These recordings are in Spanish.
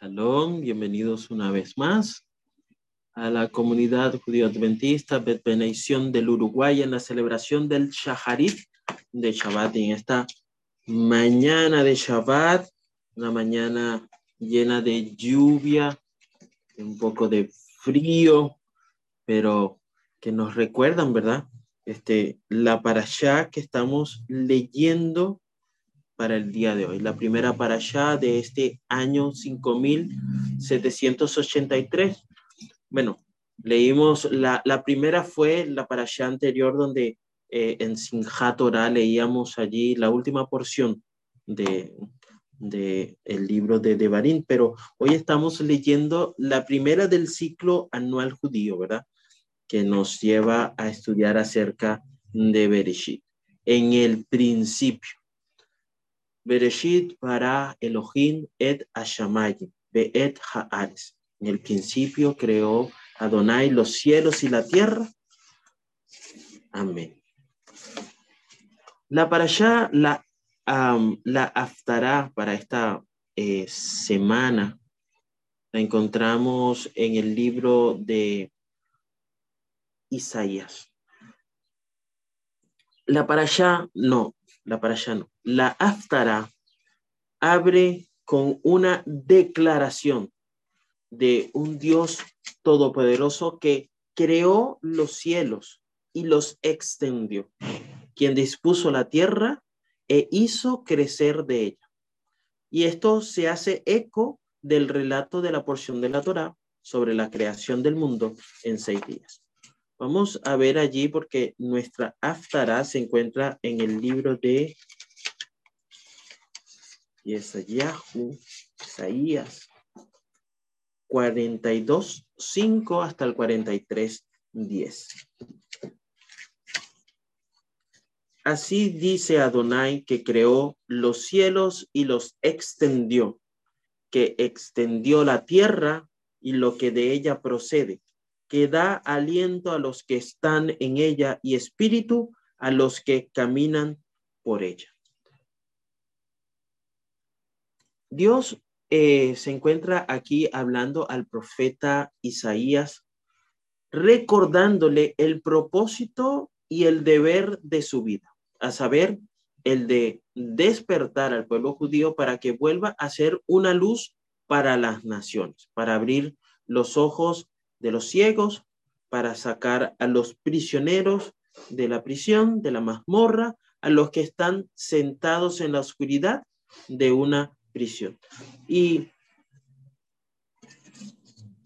Shalom, bienvenidos una vez más a la comunidad judío adventista Bet del Uruguay en la celebración del Shaharit de Shabbat. En esta mañana de Shabbat, una mañana llena de lluvia, un poco de frío, pero que nos recuerdan, ¿verdad? Este, la parashá que estamos leyendo para el día de hoy. La primera para allá de este año 5783. Bueno, leímos, la, la primera fue la para allá anterior donde eh, en Sinjat leíamos allí la última porción de, de el libro de Devarim, pero hoy estamos leyendo la primera del ciclo anual judío, ¿verdad? Que nos lleva a estudiar acerca de Bereshit. En el principio, Bereshit para Elohim et Hashamayim, et Haares. En el principio creó Adonai los cielos y la tierra. Amén. La para allá, la, la aftará para esta eh, semana, la encontramos en el libro de Isaías. La para allá, no, la para allá no. La aftara abre con una declaración de un Dios todopoderoso que creó los cielos y los extendió, quien dispuso la tierra e hizo crecer de ella. Y esto se hace eco del relato de la porción de la Torá sobre la creación del mundo en seis días. Vamos a ver allí porque nuestra Aftara se encuentra en el libro de Yesayahu, Isaías 42, 5 hasta el 43, 10. Así dice Adonai que creó los cielos y los extendió, que extendió la tierra y lo que de ella procede que da aliento a los que están en ella y espíritu a los que caminan por ella. Dios eh, se encuentra aquí hablando al profeta Isaías, recordándole el propósito y el deber de su vida, a saber, el de despertar al pueblo judío para que vuelva a ser una luz para las naciones, para abrir los ojos de los ciegos, para sacar a los prisioneros de la prisión, de la mazmorra, a los que están sentados en la oscuridad de una prisión. Y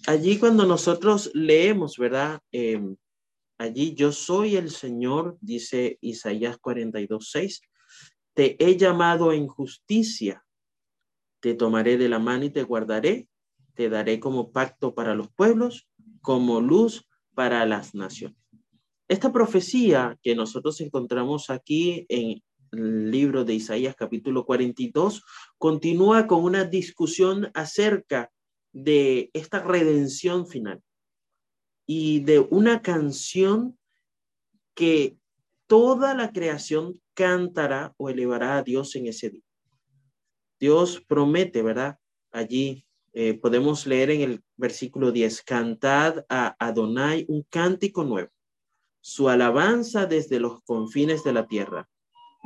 allí cuando nosotros leemos, ¿verdad? Em, allí yo soy el Señor, dice Isaías 42, 6, te he llamado en justicia, te tomaré de la mano y te guardaré, te daré como pacto para los pueblos como luz para las naciones. Esta profecía que nosotros encontramos aquí en el libro de Isaías capítulo 42 continúa con una discusión acerca de esta redención final y de una canción que toda la creación cantará o elevará a Dios en ese día. Dios promete, ¿verdad? Allí eh, podemos leer en el versículo 10, cantad a Adonai un cántico nuevo, su alabanza desde los confines de la tierra.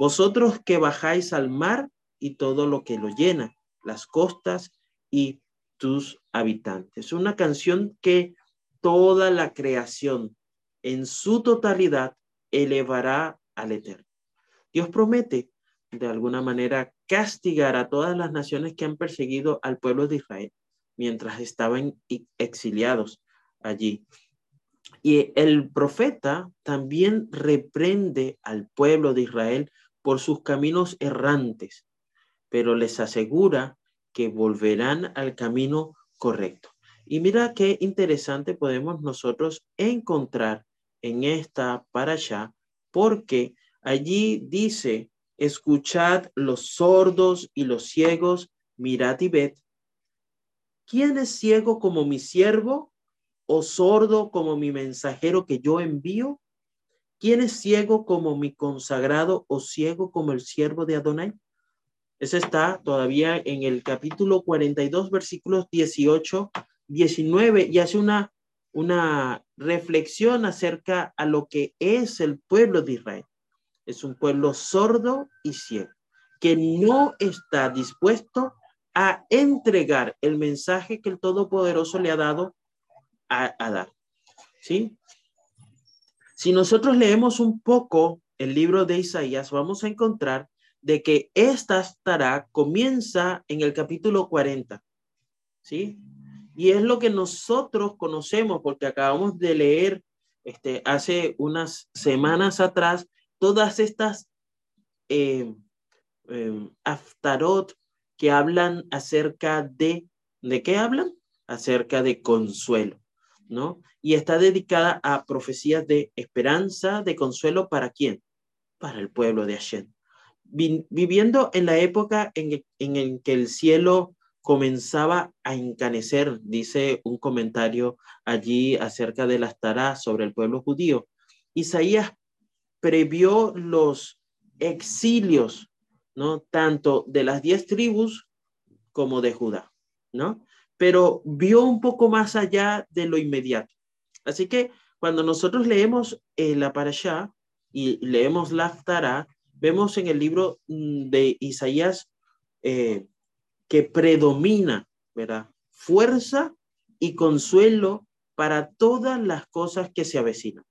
Vosotros que bajáis al mar y todo lo que lo llena, las costas y tus habitantes. Una canción que toda la creación en su totalidad elevará al Eterno. Dios promete de alguna manera castigar a todas las naciones que han perseguido al pueblo de Israel mientras estaban exiliados allí. Y el profeta también reprende al pueblo de Israel por sus caminos errantes, pero les asegura que volverán al camino correcto. Y mira qué interesante podemos nosotros encontrar en esta para allá, porque allí dice, escuchad los sordos y los ciegos, mirad y ved, ¿Quién es ciego como mi siervo o sordo como mi mensajero que yo envío? ¿Quién es ciego como mi consagrado o ciego como el siervo de Adonai? Ese está todavía en el capítulo 42, versículos 18, 19, y hace una, una reflexión acerca a lo que es el pueblo de Israel. Es un pueblo sordo y ciego, que no está dispuesto a entregar el mensaje que el Todopoderoso le ha dado a, a dar. ¿Sí? Si nosotros leemos un poco el libro de Isaías, vamos a encontrar de que esta estará comienza en el capítulo 40. ¿Sí? Y es lo que nosotros conocemos porque acabamos de leer este, hace unas semanas atrás todas estas eh, eh, aftarot que hablan acerca de, ¿de qué hablan? Acerca de consuelo, Y está dedicada a profecías de esperanza, de consuelo, ¿para quién? Para el pueblo de Hashem viviendo en la época en, que el cielo comenzaba a encanecer, dice un comentario allí acerca de las taras sobre el pueblo judío. Isaías previó los exilios, ¿no? Tanto de las diez tribus como de Judá, ¿no? Pero vio un poco más allá de lo inmediato. Así que cuando nosotros leemos la parashá y leemos la Tará, vemos en el libro mm, de Isaías eh, que predomina, ¿verdad? Fuerza y consuelo para todas las cosas que se avecinan,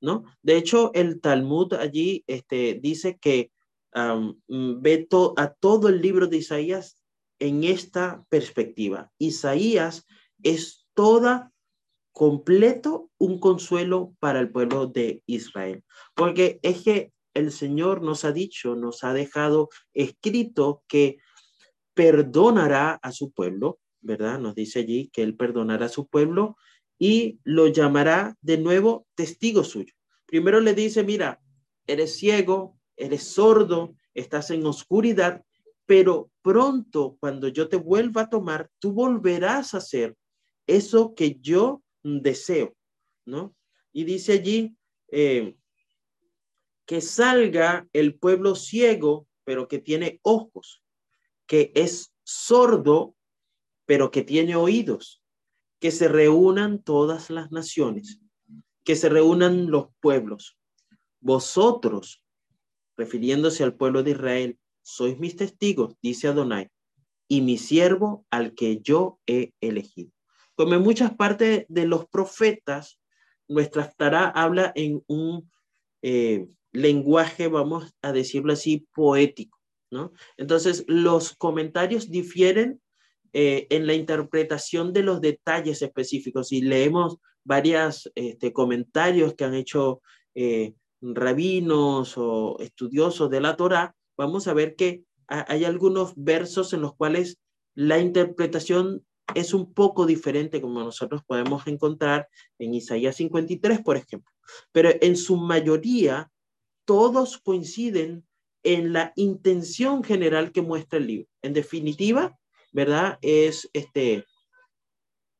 ¿no? De hecho, el Talmud allí este, dice que um, ve a todo el libro de Isaías en esta perspectiva. Isaías es toda completo un consuelo para el pueblo de Israel, porque es que el Señor nos ha dicho, nos ha dejado escrito que perdonará a su pueblo, ¿verdad? Nos dice allí que Él perdonará a su pueblo y lo llamará de nuevo testigo suyo. Primero le dice, mira, eres ciego, eres sordo, estás en oscuridad, pero pronto cuando yo te vuelva a tomar, tú volverás a hacer eso que yo deseo, ¿no? Y dice allí, eh, que salga el pueblo ciego, pero que tiene ojos, que es sordo, pero que tiene oídos, que se reúnan todas las naciones, que se reúnan los pueblos. Vosotros, refiriéndose al pueblo de Israel, sois mis testigos, dice Adonai, y mi siervo al que yo he elegido. Como en muchas partes de los profetas, nuestra Tará habla en un eh, lenguaje, vamos a decirlo así, poético, ¿no? Entonces, los comentarios difieren eh, en la interpretación de los detalles específicos. Si leemos varios este, comentarios que han hecho eh, rabinos o estudiosos de la Torá, vamos a ver que hay algunos versos en los cuales la interpretación es un poco diferente como nosotros podemos encontrar en Isaías 53, por ejemplo. Pero en su mayoría todos coinciden en la intención general que muestra el libro. En definitiva, ¿verdad? Es este,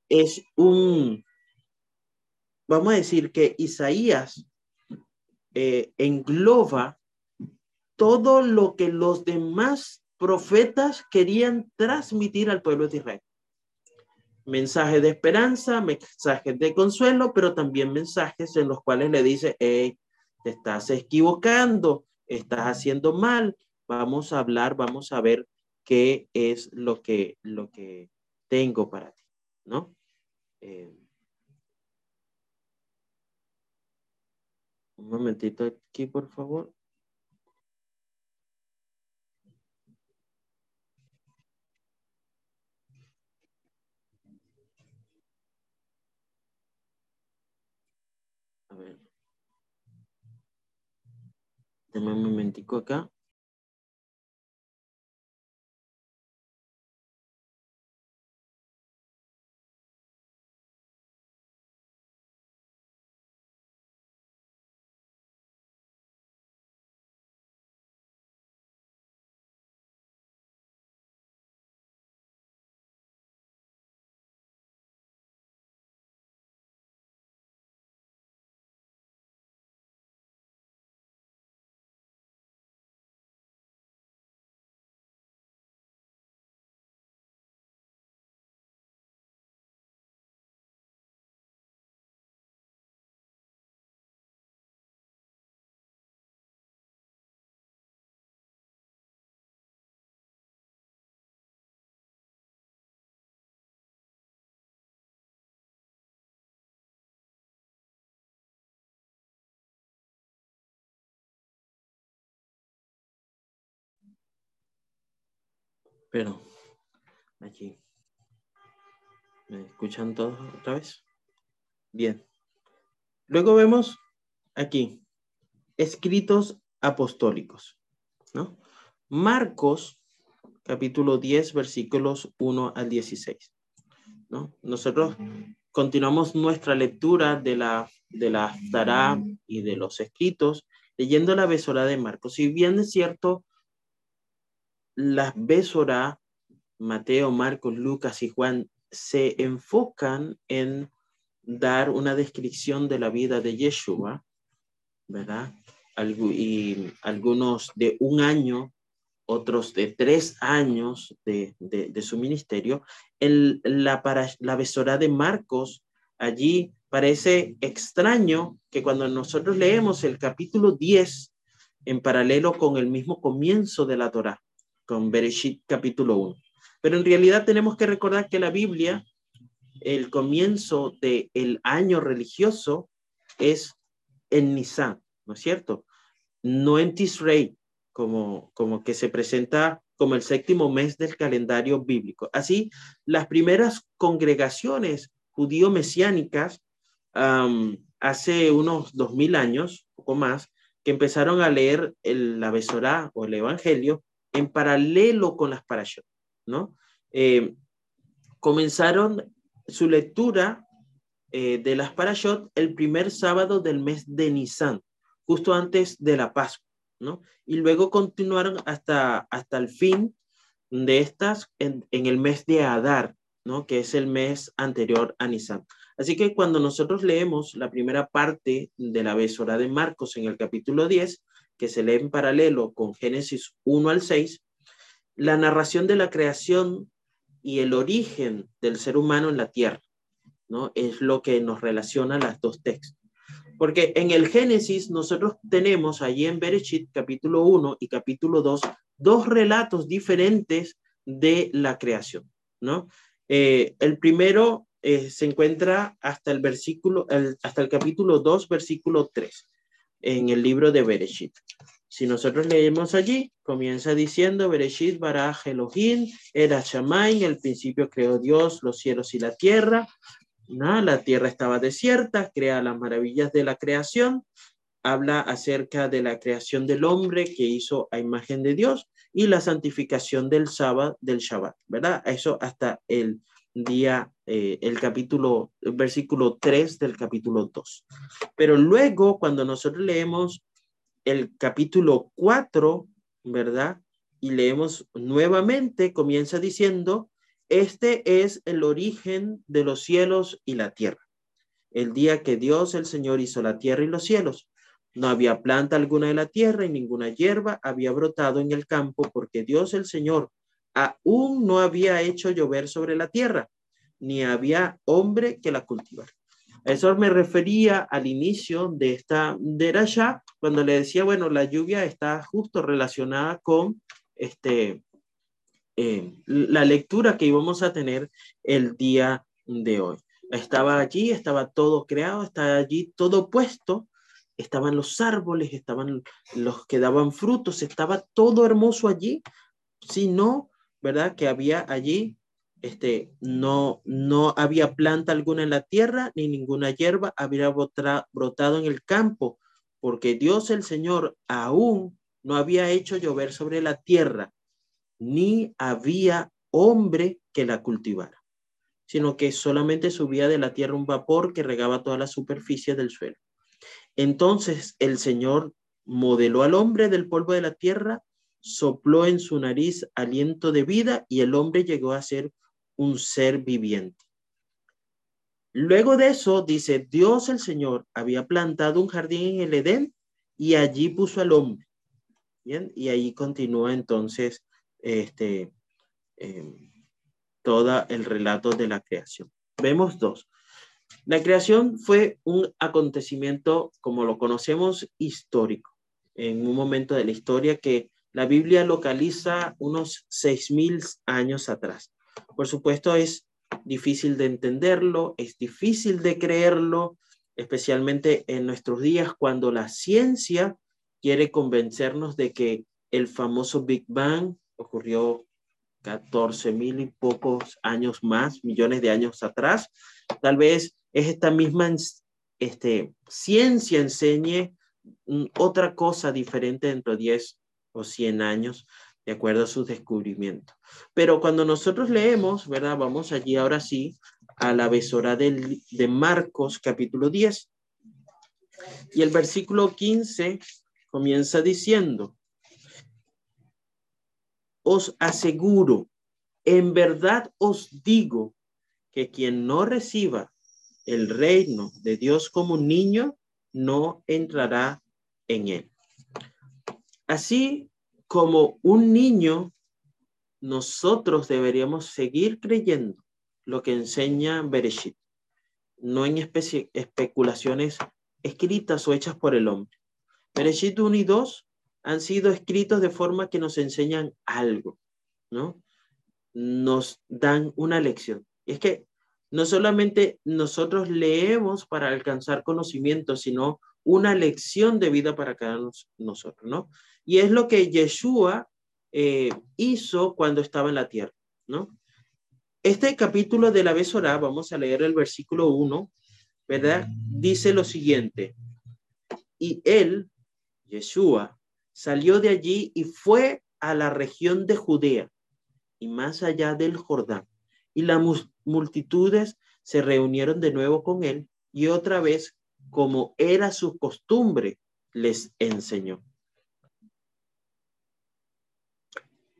es un, vamos a decir que Isaías eh, engloba todo lo que los demás profetas querían transmitir al pueblo de Israel. Mensajes de esperanza, mensajes de consuelo, pero también mensajes en los cuales le dice, hey, te estás equivocando, estás haciendo mal, vamos a hablar, vamos a ver qué es lo que, lo que tengo para ti, ¿no? Eh, un momentito aquí, por favor. A ver. Dame un momentico acá. Pero, aquí. ¿Me escuchan todos otra vez? Bien. Luego vemos aquí, escritos apostólicos, ¿no? Marcos, capítulo 10, versículos 1 al 16, ¿no? Nosotros continuamos nuestra lectura de la, de la Tará y de los escritos, leyendo la Besorá de Marcos. Si bien es cierto, las Besorá, Mateo, Marcos, Lucas y Juan, se enfocan en dar una descripción de la vida de Yeshua, ¿verdad? y algunos de un año, otros de tres años de, su ministerio. El, la, para, de Marcos, allí parece extraño que cuando nosotros leemos el capítulo 10 en paralelo con el mismo comienzo de la Torá, con Bereshit capítulo 1. Pero en realidad tenemos que recordar que la Biblia, el comienzo del el año religioso es en Nisan. ¿no es cierto? No en Tisrei, como, como que se presenta como el séptimo mes del calendario bíblico. Así, las primeras congregaciones judío-mesiánicas hace unos dos mil años, poco más, que empezaron a leer el, la Besorá o el Evangelio en paralelo con las parashot, ¿no? Eh, comenzaron su lectura eh, de las parashot el primer sábado del mes de Nisan, justo antes de la Pascua, ¿no? Y luego continuaron hasta, hasta el fin de estas en, el mes de Adar, ¿no? Que es el mes anterior a Nisan. Así que cuando nosotros leemos la primera parte de la besora de Marcos en el capítulo 10, que se lee en paralelo con Génesis 1 al 6, la narración de la creación y el origen del ser humano en la tierra, ¿no? Es lo que nos relaciona las dos textos. Porque en el Génesis nosotros tenemos allí en Bereshit capítulo 1 y capítulo 2 dos relatos diferentes de la creación, ¿no? Eh, el primero eh, se encuentra hasta el versículo, hasta el capítulo 2, versículo 3, en el libro de Bereshit. Si nosotros leemos allí, comienza diciendo, Bereshit baraj Elohim, era Shamain, el principio creó Dios los cielos y la tierra, la tierra estaba desierta, crea las maravillas de la creación, habla acerca de la creación del hombre que hizo a imagen de Dios y la santificación del sábado, del Shabbat, ¿verdad? Eso hasta el día, eh, el capítulo, el versículo 3 del capítulo 2. Pero luego, cuando nosotros leemos el capítulo 4, ¿verdad? Y leemos nuevamente, comienza diciendo, este es el origen de los cielos y la tierra. El día que Dios el Señor hizo la tierra y los cielos, no había planta alguna de la tierra y ninguna hierba había brotado en el campo porque Dios el Señor aún no había hecho llover sobre la tierra, ni había hombre que la cultivara. Eso me refería al inicio de esta derasha, cuando le decía, bueno, la lluvia está justo relacionada con este, eh, la lectura que íbamos a tener el día de hoy. Estaba allí, estaba todo creado, estaba allí todo puesto, estaban los árboles, estaban los que daban frutos, estaba todo hermoso allí, sino, ¿verdad? Que había allí, este, no, no había planta alguna en la tierra, ni ninguna hierba había brotado en el campo, porque Dios el Señor aún no había hecho llover sobre la tierra, ni había hombre que la cultivara, sino que solamente subía de la tierra un vapor que regaba toda la superficie del suelo. Entonces el Señor modeló al hombre del polvo de la tierra, sopló en su nariz aliento de vida y el hombre llegó a ser un ser viviente. Luego de eso, dice, Dios el Señor había plantado un jardín en el Edén y allí puso al hombre. Bien, y ahí continúa entonces este, em, todo el relato de la creación. Vemos dos. La creación fue un acontecimiento, como lo conocemos, histórico, en un momento de la historia que la Biblia localiza unos seis mil años atrás. Por supuesto, es difícil de entenderlo, es difícil de creerlo, especialmente en nuestros días cuando la ciencia quiere convencernos de que el famoso Big Bang ocurrió 14 mil y pocos años más, millones de años atrás. Tal vez es esta misma este, ciencia enseñe mm, otra cosa diferente dentro de 10 o 100 años, de acuerdo a sus descubrimientos. Pero cuando nosotros leemos, ¿verdad? Vamos allí ahora sí a la besora de Marcos capítulo 10. Y el versículo 15 comienza diciendo, os aseguro, en verdad os digo que quien no reciba el reino de Dios como un niño, no entrará en él. Así como un niño, nosotros deberíamos seguir creyendo lo que enseña Bereshit, no en especulaciones escritas o hechas por el hombre. Bereshit 1 y 2 han sido escritos de forma que nos enseñan algo, ¿no? Nos dan una lección. Y es que no solamente nosotros leemos para alcanzar conocimiento, sino una lección de vida para cada nosotros, ¿no? Y es lo que Yeshua eh, hizo cuando estaba en la tierra, ¿no? Este capítulo de la Besorá, vamos a leer el versículo 1, ¿verdad? Dice lo siguiente, y él, Yeshua, salió de allí y fue a la región de Judea y más allá del Jordán. Y las multitudes se reunieron de nuevo con él y otra vez, como era su costumbre, les enseñó.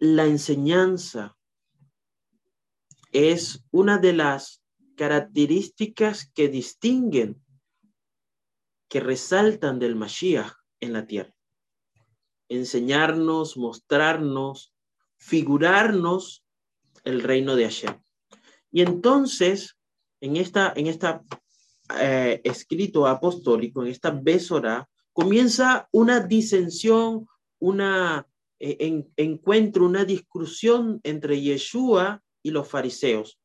La enseñanza es una de las características que distinguen, que resaltan del Mashiach en la tierra enseñarnos, mostrarnos, figurarnos el reino de Hashem. Y entonces, en esta, en esta eh, escrito apostólico, en esta besora, comienza una disensión, una eh, encuentro, una discusión entre Yeshua y los fariseos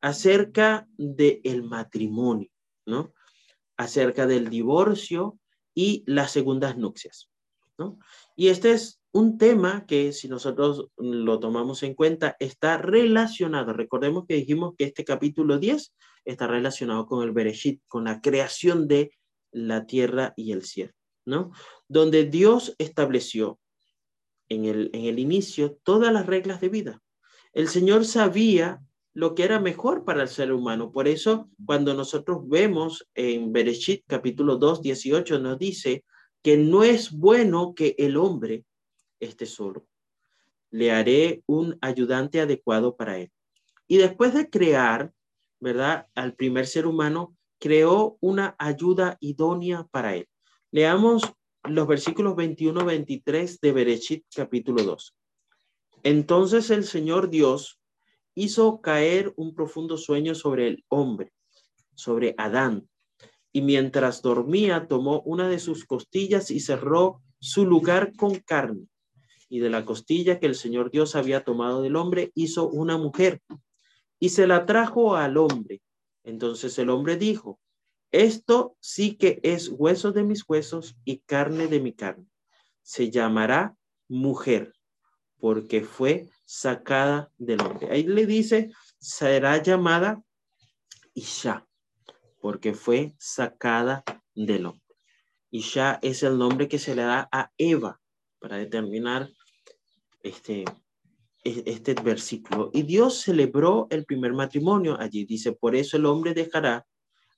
acerca del el matrimonio, ¿no? Acerca del divorcio y las segundas nupcias, ¿no? Y este es un tema que si nosotros lo tomamos en cuenta está relacionado. Recordemos que dijimos que este capítulo 10 está relacionado con el Bereshit, con la creación de la tierra y el cielo, ¿no? Donde Dios estableció en el, en el inicio todas las reglas de vida. El Señor sabía lo que era mejor para el ser humano. Por eso, cuando nosotros vemos en Bereshit capítulo 2, 18, nos dice, que no es bueno que el hombre esté solo. Le haré un ayudante adecuado para él. Y después de crear, ¿verdad? Al primer ser humano, creó una ayuda idónea para él. Leamos los versículos 21-23 de Berechit capítulo 2. Entonces el Señor Dios hizo caer un profundo sueño sobre el hombre, sobre Adán, y mientras dormía tomó una de sus costillas y cerró su lugar con carne. Y de la costilla que el Señor Dios había tomado del hombre hizo una mujer y se la trajo al hombre. Entonces el hombre dijo, esto sí que es hueso de mis huesos y carne de mi carne. Se llamará mujer porque fue sacada del hombre. Ahí le dice, será llamada Isha porque fue sacada del hombre. Ya es el nombre que se le da a Eva para determinar este, e, este versículo. Y Dios celebró el primer matrimonio allí. Dice, por eso el hombre dejará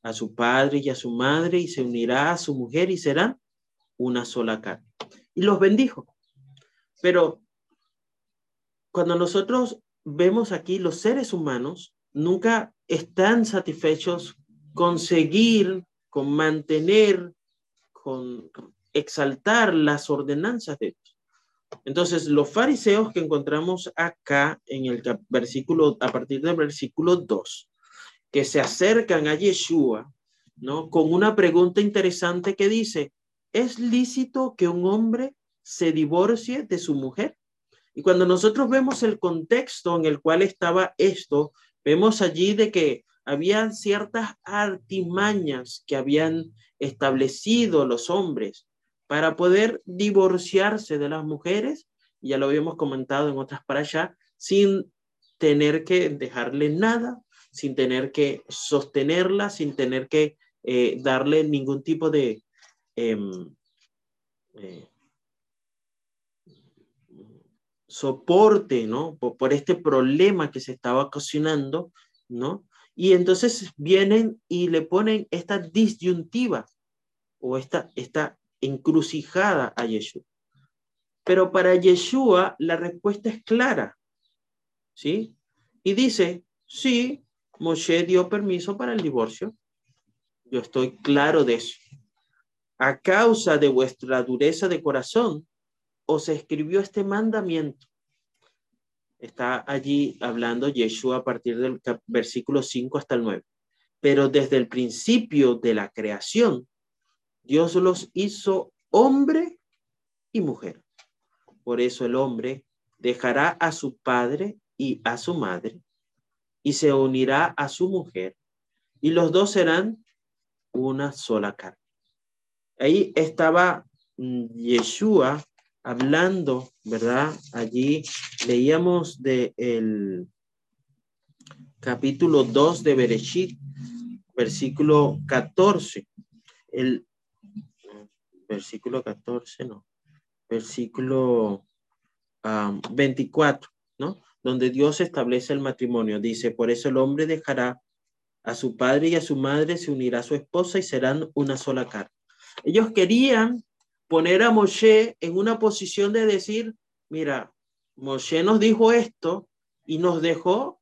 a su padre y a su madre y se unirá a su mujer y serán una sola carne. Y los bendijo. Pero cuando nosotros vemos aquí los seres humanos, nunca están satisfechos conseguir, con mantener, con exaltar las ordenanzas de Dios. Entonces, los fariseos que encontramos acá en el versículo, a partir del versículo 2, que se acercan a Yeshua, ¿no? Con una pregunta interesante que dice, ¿es lícito que un hombre se divorcie de su mujer? Y cuando nosotros vemos el contexto en el cual estaba esto, vemos allí de que habían ciertas artimañas que habían establecido los hombres para poder divorciarse de las mujeres, ya lo habíamos comentado en otras para allá, sin tener que dejarle nada, sin tener que sostenerla, sin tener que eh, darle ningún tipo de em, eh, soporte, ¿no? Por, este problema que se estaba ocasionando, ¿no? Y entonces vienen y le ponen esta disyuntiva o esta, esta encrucijada a Yeshua. Pero para Yeshua la respuesta es clara, ¿sí? Y dice, sí, Moshe dio permiso para el divorcio. Yo estoy claro de eso. A causa de vuestra dureza de corazón, os escribió este mandamiento. Está allí hablando Yeshua a partir del versículo 5 hasta el 9. Pero desde el principio de la creación, Dios los hizo hombre y mujer. Por eso el hombre dejará a su padre y a su madre y se unirá a su mujer y los dos serán una sola carne. Ahí estaba mm, Yeshua hablando, ¿verdad? Allí leíamos de el capítulo 2 de Bereshit, versículo 14. El versículo 14, no. Versículo 24, ¿no? Donde Dios establece el matrimonio. Dice, por eso el hombre dejará a su padre y a su madre, se unirá a su esposa y serán una sola carne. Ellos querían poner a Moshe en una posición de decir, mira, Moshe nos dijo esto y nos dejó,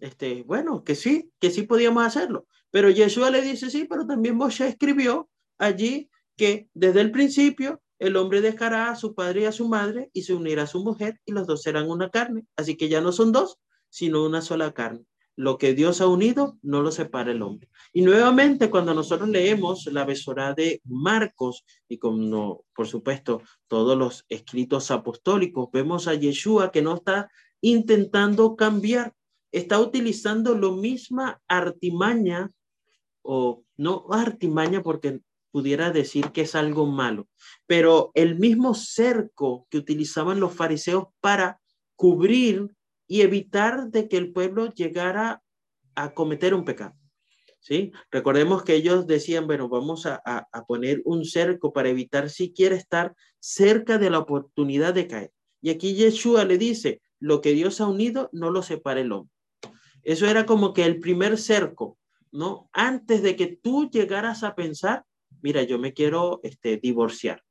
este, bueno, que sí, que sí podíamos hacerlo. Pero Yeshua le dice, sí, pero también Moshe escribió allí que desde el principio el hombre dejará a su padre y a su madre y se unirá a su mujer y los dos serán una carne. Así que ya no son dos, sino una sola carne lo que Dios ha unido, no lo separa el hombre. Y nuevamente, cuando nosotros leemos la besora de Marcos y como, por supuesto, todos los escritos apostólicos, vemos a Yeshua que no está intentando cambiar, está utilizando lo misma artimaña, o no artimaña porque pudiera decir que es algo malo, pero el mismo cerco que utilizaban los fariseos para cubrir y evitar de que el pueblo llegara a cometer un pecado. ¿Sí? Recordemos que ellos decían, bueno, vamos a, poner un cerco para evitar siquiera estar cerca de la oportunidad de caer. Y aquí Yeshua le dice, lo que Dios ha unido no lo separa el hombre. Eso era como que el primer cerco, ¿no? Antes de que tú llegaras a pensar, mira, yo me quiero este, divorciar,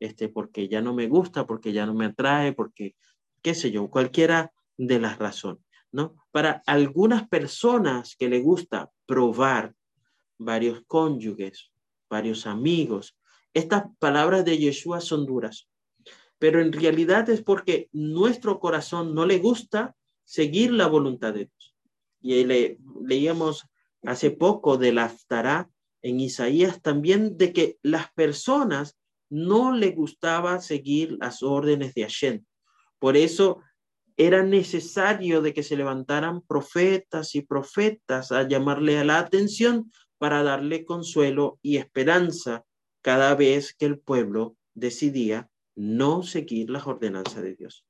este, porque ya no me gusta, porque ya no me atrae, porque, qué sé yo, cualquiera de las razones, ¿no? Para algunas personas que le gusta probar varios cónyuges, varios amigos, estas palabras de Yeshua son duras, pero en realidad es porque nuestro corazón no le gusta seguir la voluntad de Dios. Y le, leíamos hace poco de la Aftará en Isaías también de que las personas no le gustaba seguir las órdenes de Hashem. Por eso era necesario de que se levantaran profetas y profetas a llamarle a la atención para darle consuelo y esperanza cada vez que el pueblo decidía no seguir las ordenanzas de Dios.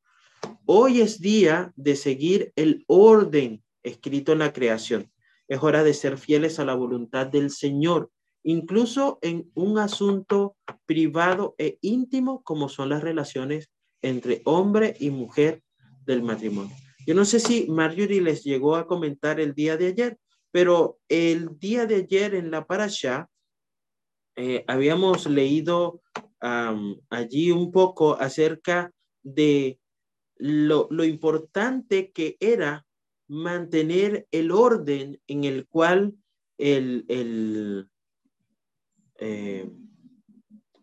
Hoy es día de seguir el orden escrito en la creación. Es hora de ser fieles a la voluntad del Señor, incluso en un asunto privado e íntimo como son las relaciones entre hombre y mujer del matrimonio. Yo no sé si Marjorie les llegó a comentar el día de ayer, pero el día de ayer en la parasha eh, habíamos leído allí un poco acerca de lo, importante que era mantener el orden en el cual el, el eh,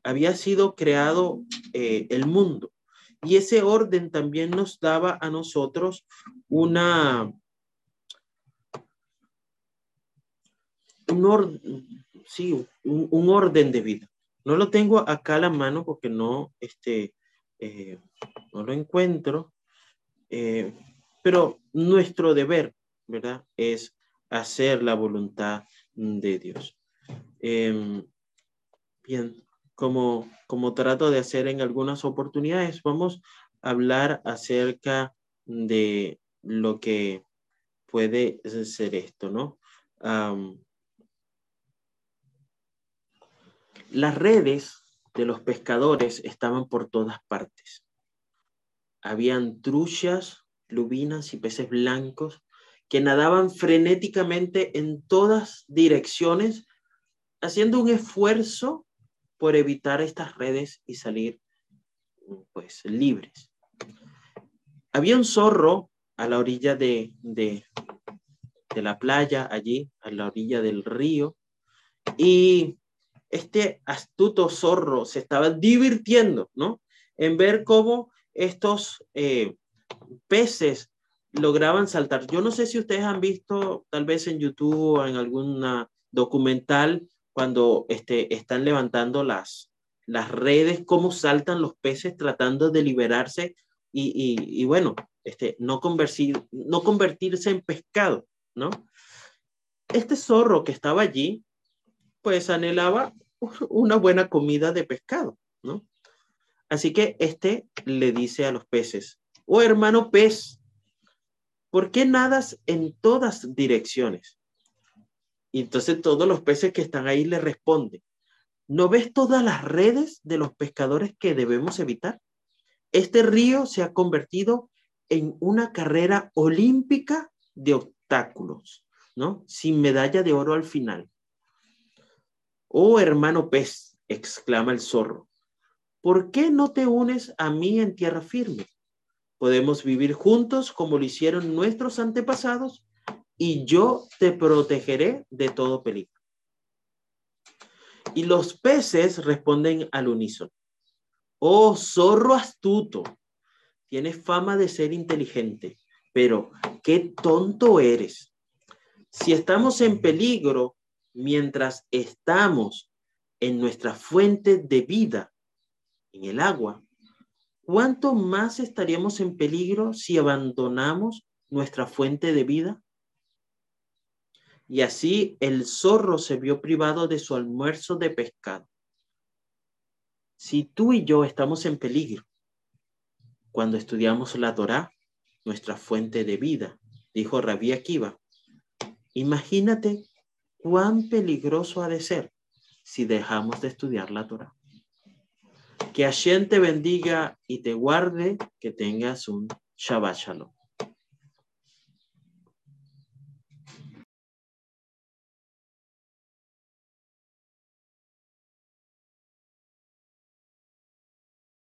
había sido creado eh, el mundo. Y ese orden también nos daba a nosotros una, un, orden, sí, un, orden de vida. No lo tengo acá a la mano porque no, este, eh, no lo encuentro, eh, pero nuestro deber, ¿verdad? Es hacer la voluntad de Dios. Em, bien, como, como trato de hacer en algunas oportunidades, vamos a hablar acerca de lo que puede ser esto, ¿no? las redes de los pescadores estaban por todas partes. Habían truchas, lubinas y peces blancos que nadaban frenéticamente en todas direcciones, haciendo un esfuerzo por evitar estas redes y salir pues libres. Había un zorro a la orilla de, de, la playa, allí, a la orilla del río, y este astuto zorro se estaba divirtiendo, ¿no? En ver cómo estos eh, peces lograban saltar. Yo no sé si ustedes han visto, tal vez en YouTube o en alguna documental, cuando este, están levantando las, las redes, cómo saltan los peces tratando de liberarse y, y, bueno, este, no, convertir, no convertirse en pescado, ¿no? Este zorro que estaba allí, pues anhelaba una buena comida de pescado, ¿no? Así que este le dice a los peces, oh hermano pez, ¿por qué nadas en todas direcciones? Y entonces todos los peces que están ahí le responden, ¿no ves todas las redes de los pescadores que debemos evitar? Este río se ha convertido en una carrera olímpica de obstáculos, ¿no? Sin medalla de oro al final. Oh hermano pez, exclama el zorro, ¿por qué no te unes a mí en tierra firme? Podemos vivir juntos como lo hicieron nuestros antepasados y yo te protegeré de todo peligro. Y los peces responden al unísono. Oh, zorro astuto, tienes fama de ser inteligente, pero qué tonto eres. Si estamos en peligro mientras estamos en nuestra fuente de vida, en el agua, ¿cuánto más estaríamos en peligro si abandonamos nuestra fuente de vida? Y así el zorro se vio privado de su almuerzo de pescado. Si tú y yo estamos en peligro cuando estudiamos la Torá, nuestra fuente de vida, dijo Rabí Akiva, imagínate cuán peligroso ha de ser si dejamos de estudiar la Torá. Que Hashem te bendiga y te guarde, que tengas un Shabbat Shalom.